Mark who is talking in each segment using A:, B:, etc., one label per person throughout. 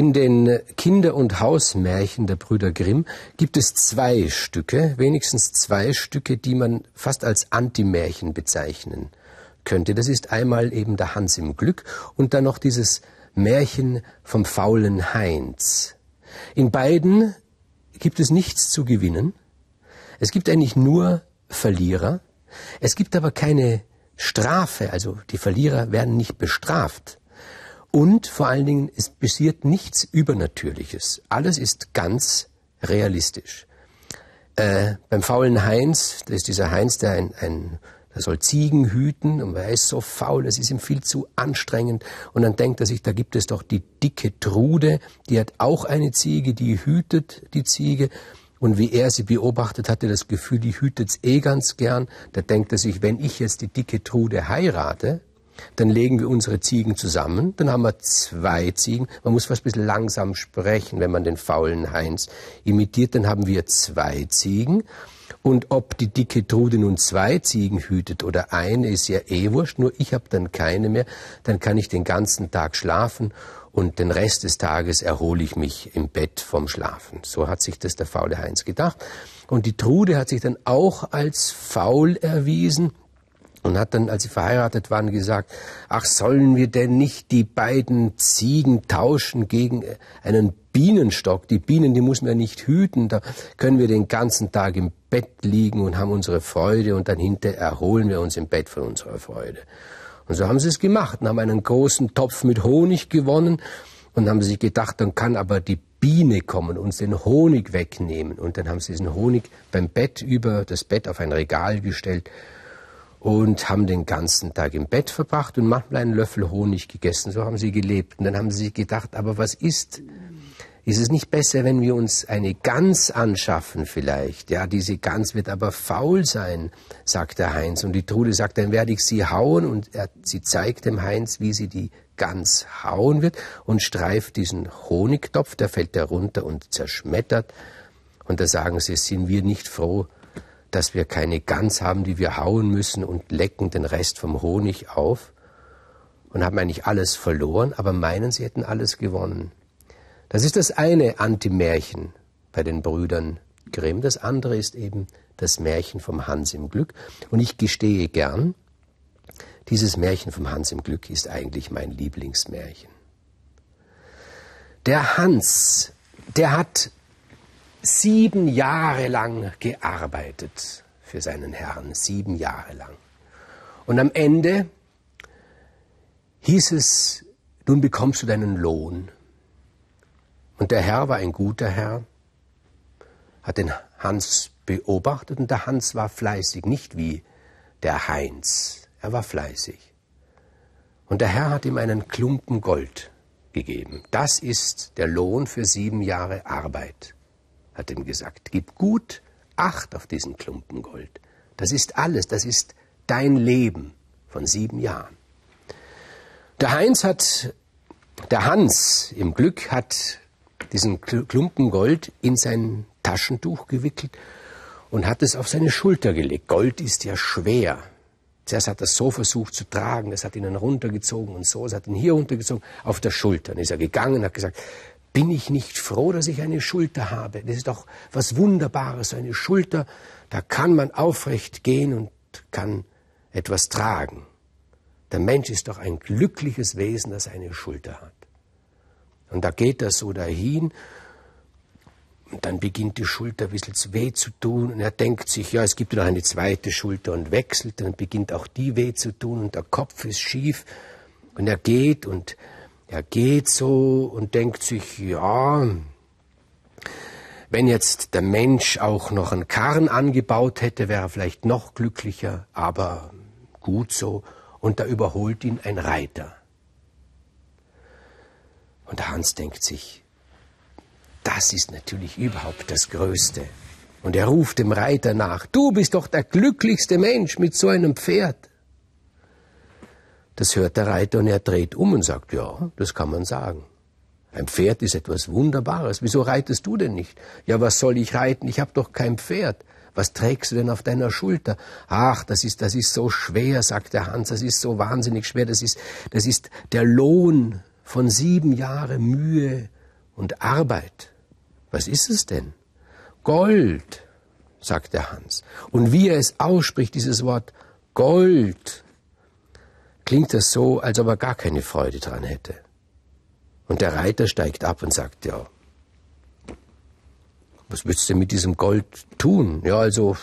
A: In den Kinder- und Hausmärchen der Brüder Grimm gibt es zwei Stücke, wenigstens zwei Stücke, die man fast als Antimärchen bezeichnen könnte. Das ist einmal eben der Hans im Glück und dann noch dieses Märchen vom faulen Heinz. In beiden gibt es nichts zu gewinnen. Es gibt eigentlich nur Verlierer. Es gibt aber keine Strafe, also die Verlierer werden nicht bestraft. Und vor allen Dingen, es passiert nichts Übernatürliches. Alles ist ganz realistisch. Äh, beim faulen Heinz, da ist dieser Heinz, der ein, ein der soll Ziegen hüten und er ist so faul, das ist ihm viel zu anstrengend. Und dann denkt er sich, da gibt es doch die dicke Trude, die hat auch eine Ziege, die hütet die Ziege. Und wie er sie beobachtet, hat er das Gefühl, die hütet's eh ganz gern. Da denkt er sich, wenn ich jetzt die dicke Trude heirate, dann legen wir unsere Ziegen zusammen, dann haben wir zwei Ziegen. Man muss fast ein bisschen langsam sprechen, wenn man den faulen Heinz imitiert, dann haben wir zwei Ziegen. Und ob die dicke Trude nun zwei Ziegen hütet oder eine, ist ja eh wurscht, nur ich habe dann keine mehr, dann kann ich den ganzen Tag schlafen und den Rest des Tages erhole ich mich im Bett vom Schlafen. So hat sich das der faule Heinz gedacht. Und die Trude hat sich dann auch als faul erwiesen und hat dann, als sie verheiratet waren, gesagt, ach, sollen wir denn nicht die beiden Ziegen tauschen gegen einen Bienenstock? Die Bienen, die muss man ja nicht hüten, da können wir den ganzen Tag im Bett liegen und haben unsere Freude und dann hinterher erholen wir uns im Bett von unserer Freude. Und so haben sie es gemacht und haben einen großen Topf mit Honig gewonnen und haben sich gedacht, dann kann aber die Biene kommen und uns den Honig wegnehmen. Und dann haben sie diesen Honig beim Bett über das Bett auf ein Regal gestellt und haben den ganzen Tag im Bett verbracht und manchmal einen Löffel Honig gegessen. So haben sie gelebt. Und dann haben sie gedacht, aber was ist? Ist es nicht besser, wenn wir uns eine Gans anschaffen vielleicht? Ja, diese Gans wird aber faul sein, sagt der Heinz. Und die Trude sagt, dann werde ich sie hauen. Und er, sie zeigt dem Heinz, wie sie die Gans hauen wird und streift diesen Honigtopf, der fällt herunter und zerschmettert. Und da sagen sie, sind wir nicht froh, dass wir keine Gans haben, die wir hauen müssen und lecken den Rest vom Honig auf und haben eigentlich alles verloren, aber meinen, sie hätten alles gewonnen. Das ist das eine Antimärchen bei den Brüdern Grimm. Das andere ist eben das Märchen vom Hans im Glück. Und ich gestehe gern, dieses Märchen vom Hans im Glück ist eigentlich mein Lieblingsmärchen. Der Hans, der hat sieben Jahre lang gearbeitet für seinen Herrn, sieben Jahre lang. Und am Ende hieß es, nun bekommst du deinen Lohn. Und der Herr war ein guter Herr, hat den Hans beobachtet und der Hans war fleißig, nicht wie der Heinz, er war fleißig. Und der Herr hat ihm einen Klumpen Gold gegeben. Das ist der Lohn für sieben Jahre Arbeit hat ihm gesagt, gib gut Acht auf diesen Klumpen Gold. Das ist alles, das ist dein Leben von sieben Jahren. Der Heinz hat, der Hans im Glück hat diesen Klumpen Gold in sein Taschentuch gewickelt und hat es auf seine Schulter gelegt. Gold ist ja schwer. Zuerst hat er es so versucht zu tragen, es hat ihn dann runtergezogen und so, es hat ihn hier runtergezogen, auf der Schulter. Dann ist er gegangen, hat gesagt, bin ich nicht froh, dass ich eine Schulter habe? Das ist doch was Wunderbares, eine Schulter, da kann man aufrecht gehen und kann etwas tragen. Der Mensch ist doch ein glückliches Wesen, das eine Schulter hat. Und da geht er so dahin und dann beginnt die Schulter ein bisschen weh zu tun und er denkt sich, ja, es gibt noch eine zweite Schulter und wechselt, dann beginnt auch die weh zu tun und der Kopf ist schief und er geht und er geht so und denkt sich, ja, wenn jetzt der Mensch auch noch einen Karren angebaut hätte, wäre er vielleicht noch glücklicher, aber gut so. Und da überholt ihn ein Reiter. Und Hans denkt sich, das ist natürlich überhaupt das Größte. Und er ruft dem Reiter nach, du bist doch der glücklichste Mensch mit so einem Pferd. Das hört der Reiter und er dreht um und sagt, ja, das kann man sagen. Ein Pferd ist etwas Wunderbares. Wieso reitest du denn nicht? Ja, was soll ich reiten? Ich habe doch kein Pferd. Was trägst du denn auf deiner Schulter? Ach, das ist, das ist so schwer, sagt der Hans. Das ist so wahnsinnig schwer. Das ist, das ist der Lohn von sieben Jahren Mühe und Arbeit. Was ist es denn? Gold, sagt der Hans. Und wie er es ausspricht, dieses Wort Gold, klingt das so, als ob er gar keine Freude dran hätte. Und der Reiter steigt ab und sagt, ja, was willst du mit diesem Gold tun? Ja, also,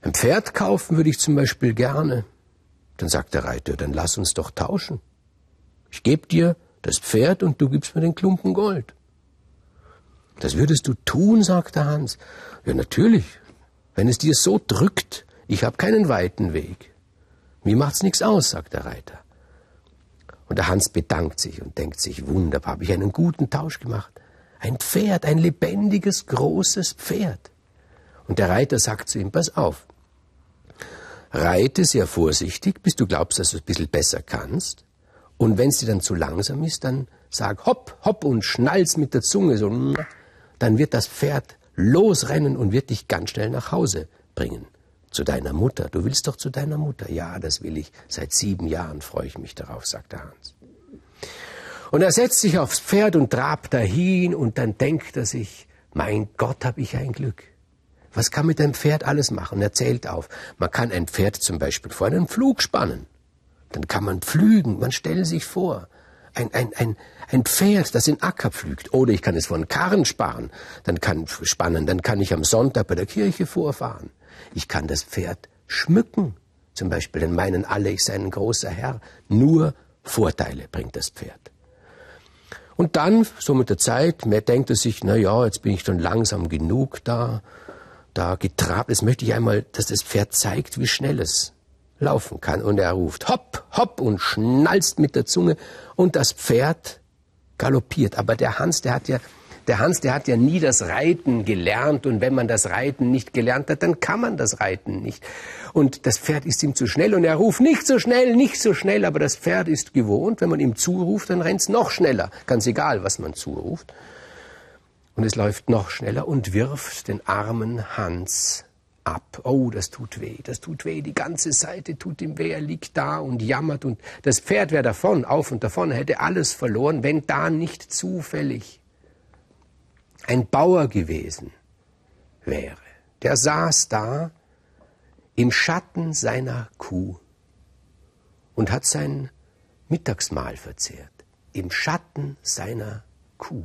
A: ein Pferd kaufen würde ich zum Beispiel gerne. Dann sagt der Reiter, dann lass uns doch tauschen. Ich gebe dir das Pferd und du gibst mir den Klumpen Gold. Das würdest du tun, sagt der Hans. Ja, natürlich. Wenn es dir so drückt, ich habe keinen weiten Weg. Mir macht's nichts aus, sagt der Reiter. Und der Hans bedankt sich und denkt sich, wunderbar, habe ich einen guten Tausch gemacht. Ein Pferd, ein lebendiges, großes Pferd. Und der Reiter sagt zu ihm, pass auf, reite sehr vorsichtig, bis du glaubst, dass du es ein bisschen besser kannst. Und wenn es dir dann zu langsam ist, dann sag hopp, hopp und schnall's mit der Zunge so dann wird das Pferd losrennen und wird dich ganz schnell nach Hause bringen. Zu deiner Mutter. Du willst doch zu deiner Mutter. Ja, das will ich. Seit sieben Jahren freue ich mich darauf, sagt der Hans. Und er setzt sich aufs Pferd und trabt dahin und dann denkt er sich, mein Gott, hab ich ein Glück. Was kann mit einem Pferd alles machen? Er zählt auf. Man kann ein Pferd zum Beispiel vor einen Flug spannen. Dann kann man pflügen. Man stellt sich vor, ein, ein, ein, ein Pferd, das in Acker pflügt. Oder ich kann es von Karren sparen, dann kann, spannen, dann kann ich am Sonntag bei der Kirche vorfahren. Ich kann das Pferd schmücken. Zum Beispiel, denn meinen alle, ich sei ein großer Herr. Nur Vorteile bringt das Pferd. Und dann, so mit der Zeit, mehr denkt er sich, na ja, jetzt bin ich schon langsam genug da, da getrabt. Jetzt möchte ich einmal, dass das Pferd zeigt, wie schnell es laufen kann. Und er ruft hopp, hopp und schnalzt mit der Zunge und das Pferd galoppiert. Aber der Hans, der hat ja, der Hans, der hat ja nie das Reiten gelernt und wenn man das Reiten nicht gelernt hat, dann kann man das Reiten nicht. Und das Pferd ist ihm zu schnell und er ruft nicht so schnell, nicht so schnell, aber das Pferd ist gewohnt, wenn man ihm zuruft, dann rennt's noch schneller. Ganz egal, was man zuruft. Und es läuft noch schneller und wirft den armen Hans ab. Oh, das tut weh, das tut weh. Die ganze Seite tut ihm weh. Er liegt da und jammert und das Pferd wäre davon, auf und davon, hätte alles verloren, wenn da nicht zufällig ein Bauer gewesen wäre. Der saß da im Schatten seiner Kuh und hat sein Mittagsmahl verzehrt. Im Schatten seiner Kuh.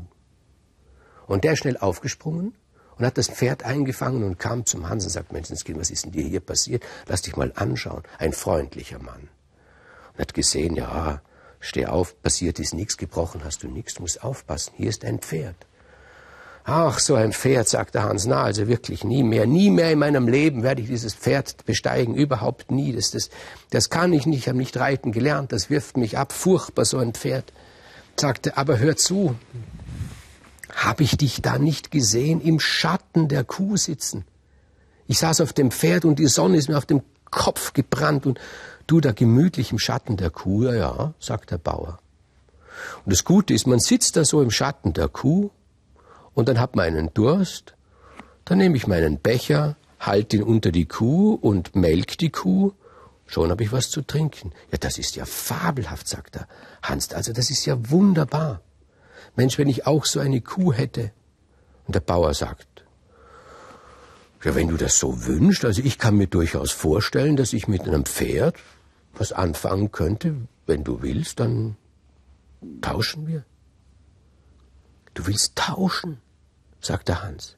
A: Und der ist schnell aufgesprungen und hat das Pferd eingefangen und kam zum Hans und sagt, Menschenskind, was ist denn dir hier passiert? Lass dich mal anschauen. Ein freundlicher Mann. Und hat gesehen, ja, steh auf, passiert ist nichts, gebrochen hast du nichts, musst aufpassen, hier ist ein Pferd. Ach, so ein Pferd, sagte Hans, na, also wirklich nie mehr, nie mehr in meinem Leben werde ich dieses Pferd besteigen, überhaupt nie. Das, das, das kann ich nicht, ich habe nicht reiten gelernt, das wirft mich ab, furchtbar so ein Pferd. Sagte, aber hör zu, habe ich dich da nicht gesehen? Im Schatten der Kuh sitzen? Ich saß auf dem Pferd und die Sonne ist mir auf dem Kopf gebrannt und du da gemütlich im Schatten der Kuh, ja, ja, sagt der Bauer. Und das Gute ist, man sitzt da so im Schatten der Kuh und dann hat man einen Durst, dann nehme ich meinen Becher, halte ihn unter die Kuh und melk die Kuh, schon habe ich was zu trinken. Ja, das ist ja fabelhaft, sagt er. Hans, also das ist ja wunderbar. Mensch, wenn ich auch so eine Kuh hätte. Und der Bauer sagt, ja, wenn du das so wünschst, also ich kann mir durchaus vorstellen, dass ich mit einem Pferd was anfangen könnte. Wenn du willst, dann tauschen wir. Du willst tauschen, sagt der Hans.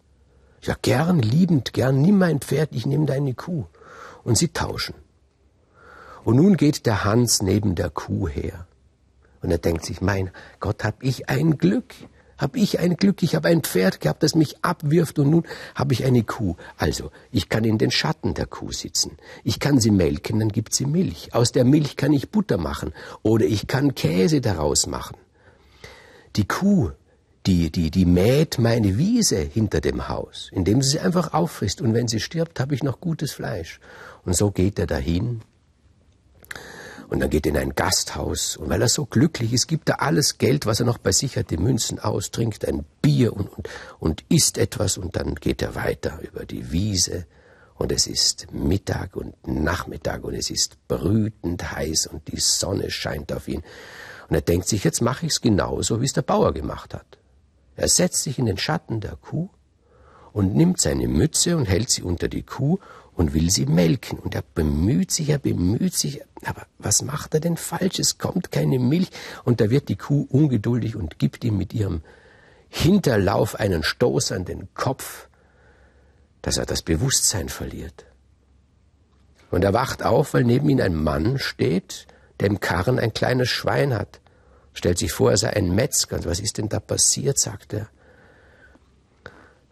A: Ja, gern, liebend, gern, nimm mein Pferd, ich nehme deine Kuh. Und sie tauschen. Und nun geht der Hans neben der Kuh her. Und er denkt sich, mein Gott, hab ich ein Glück. Hab ich ein Glück, ich habe ein Pferd gehabt, das mich abwirft und nun habe ich eine Kuh. Also, ich kann in den Schatten der Kuh sitzen. Ich kann sie melken, dann gibt sie Milch. Aus der Milch kann ich Butter machen oder ich kann Käse daraus machen. Die Kuh, die, die, die mäht meine Wiese hinter dem Haus, indem sie sie einfach auffrisst und wenn sie stirbt, habe ich noch gutes Fleisch. Und so geht er dahin und dann geht er in ein Gasthaus. Und weil er so glücklich ist, gibt er alles Geld, was er noch bei sich hat, die Münzen aus, trinkt ein Bier und, und, und isst etwas. Und dann geht er weiter über die Wiese. Und es ist Mittag und Nachmittag und es ist brütend heiß und die Sonne scheint auf ihn. Und er denkt sich, jetzt mache ich es genauso, wie es der Bauer gemacht hat. Er setzt sich in den Schatten der Kuh und nimmt seine Mütze und hält sie unter die Kuh und will sie melken. Und er bemüht sich, er bemüht sich, aber was macht er denn falsch? Es kommt keine Milch. Und da wird die Kuh ungeduldig und gibt ihm mit ihrem Hinterlauf einen Stoß an den Kopf, dass er das Bewusstsein verliert. Und er wacht auf, weil neben ihm ein Mann steht, der im Karren ein kleines Schwein hat. Stellt sich vor, er sei ein Metzger. Und was ist denn da passiert, sagt er.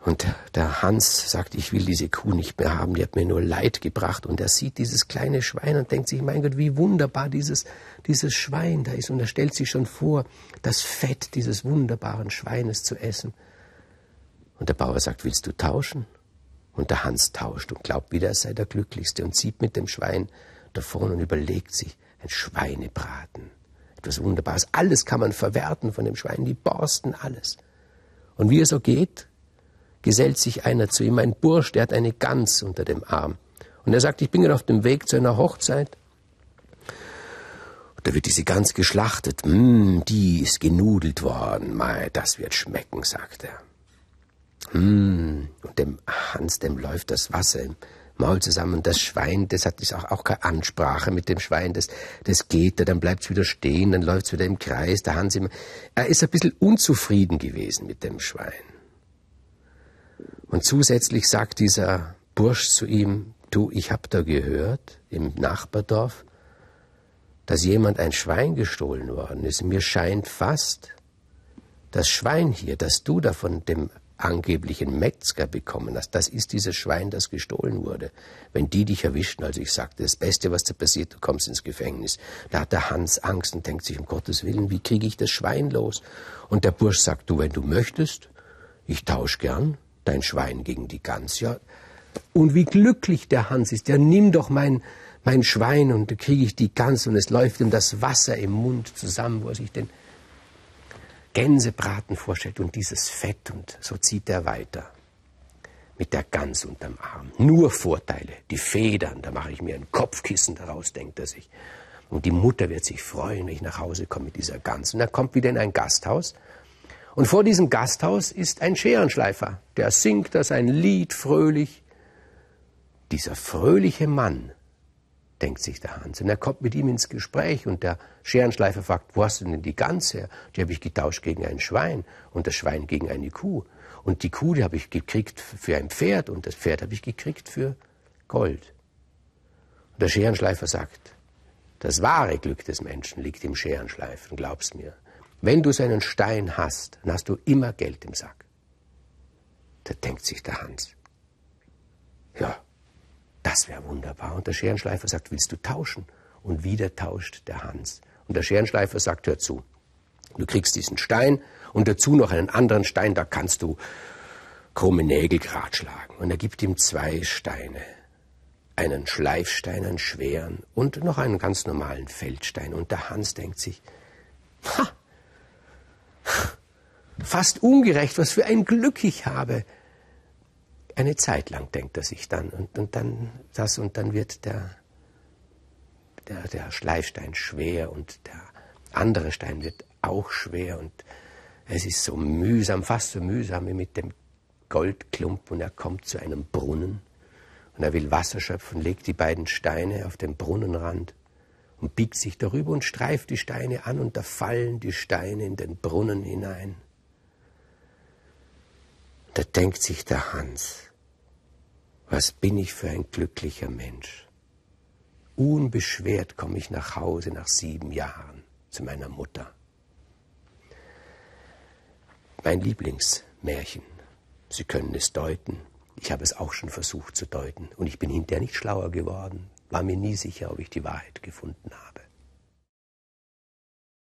A: Und der Hans sagt, ich will diese Kuh nicht mehr haben, die hat mir nur Leid gebracht. Und er sieht dieses kleine Schwein und denkt sich, mein Gott, wie wunderbar dieses, dieses Schwein da ist. Und er stellt sich schon vor, das Fett dieses wunderbaren Schweines zu essen. Und der Bauer sagt, willst du tauschen? Und der Hans tauscht und glaubt wieder, er sei der Glücklichste und zieht mit dem Schwein davon und überlegt sich, ein Schweinebraten. Etwas Wunderbares. Alles kann man verwerten von dem Schwein, die Borsten, alles. Und wie er so geht, gesellt sich einer zu ihm, ein Bursch, der hat eine Gans unter dem Arm. Und er sagt, ich bin gerade auf dem Weg zu einer Hochzeit. Und da wird diese Gans geschlachtet. Mm, die ist genudelt worden. Mei, das wird schmecken, sagt er. Mm, und dem Hans, dem läuft das Wasser im Maul zusammen. Das Schwein, das hat auch, auch keine Ansprache mit dem Schwein. Das, das geht, dann bleibt es wieder stehen, dann läuft es wieder im Kreis. Der Hans immer, er ist ein bisschen unzufrieden gewesen mit dem Schwein. Und zusätzlich sagt dieser Bursch zu ihm, du, ich hab da gehört im Nachbardorf, dass jemand ein Schwein gestohlen worden ist. Mir scheint fast, das Schwein hier, das du da von dem angeblichen Metzger bekommen hast, das ist dieses Schwein, das gestohlen wurde. Wenn die dich erwischen, also ich sagte, das Beste, was dir passiert, du kommst ins Gefängnis. Da hat der Hans Angst und denkt sich, um Gottes Willen, wie kriege ich das Schwein los? Und der Bursch sagt, du, wenn du möchtest, ich tausch gern, dein Schwein gegen die Gans. Ja, und wie glücklich der Hans ist. Ja, nimm doch mein, mein Schwein und da kriege ich die Gans und es läuft ihm das Wasser im Mund zusammen, wo er sich den Gänsebraten vorstellt und dieses Fett und so zieht er weiter. Mit der Gans unterm Arm. Nur Vorteile. Die Federn, da mache ich mir ein Kopfkissen daraus, denkt er sich. Und die Mutter wird sich freuen, wenn ich nach Hause komme mit dieser Gans. Und er kommt wieder in ein Gasthaus und vor diesem Gasthaus ist ein Scherenschleifer, der singt da sein Lied fröhlich. Dieser fröhliche Mann, denkt sich der Hans. Und er kommt mit ihm ins Gespräch und der Scherenschleifer fragt, wo hast du denn die Gans her? Die habe ich getauscht gegen ein Schwein und das Schwein gegen eine Kuh. Und die Kuh, die habe ich gekriegt für ein Pferd und das Pferd habe ich gekriegt für Gold. Und der Scherenschleifer sagt, das wahre Glück des Menschen liegt im Scherenschleifen, glaub's mir. Wenn du seinen Stein hast, dann hast du immer Geld im Sack. Da denkt sich der Hans. Ja, das wäre wunderbar. Und der Scherenschleifer sagt, willst du tauschen? Und wieder tauscht der Hans. Und der Scherenschleifer sagt, hör zu. Du kriegst diesen Stein und dazu noch einen anderen Stein, da kannst du krumme Nägel grad schlagen. Und er gibt ihm zwei Steine. Einen Schleifstein, einen schweren und noch einen ganz normalen Feldstein. Und der Hans denkt sich, ha, Fast ungerecht, was für ein Glück ich habe. Eine Zeit lang denkt er sich dann und, und dann das und dann wird der, der, der Schleifstein schwer und der andere Stein wird auch schwer und es ist so mühsam, fast so mühsam wie mit dem Goldklump und er kommt zu einem Brunnen und er will Wasser schöpfen, legt die beiden Steine auf den Brunnenrand und biegt sich darüber und streift die Steine an und da fallen die Steine in den Brunnen hinein. Da denkt sich der Hans, was bin ich für ein glücklicher Mensch. Unbeschwert komme ich nach Hause nach sieben Jahren zu meiner Mutter. Mein Lieblingsmärchen. Sie können es deuten. Ich habe es auch schon versucht zu deuten. Und ich bin hinterher nicht schlauer geworden war mir nie sicher, ob ich die Wahrheit gefunden habe.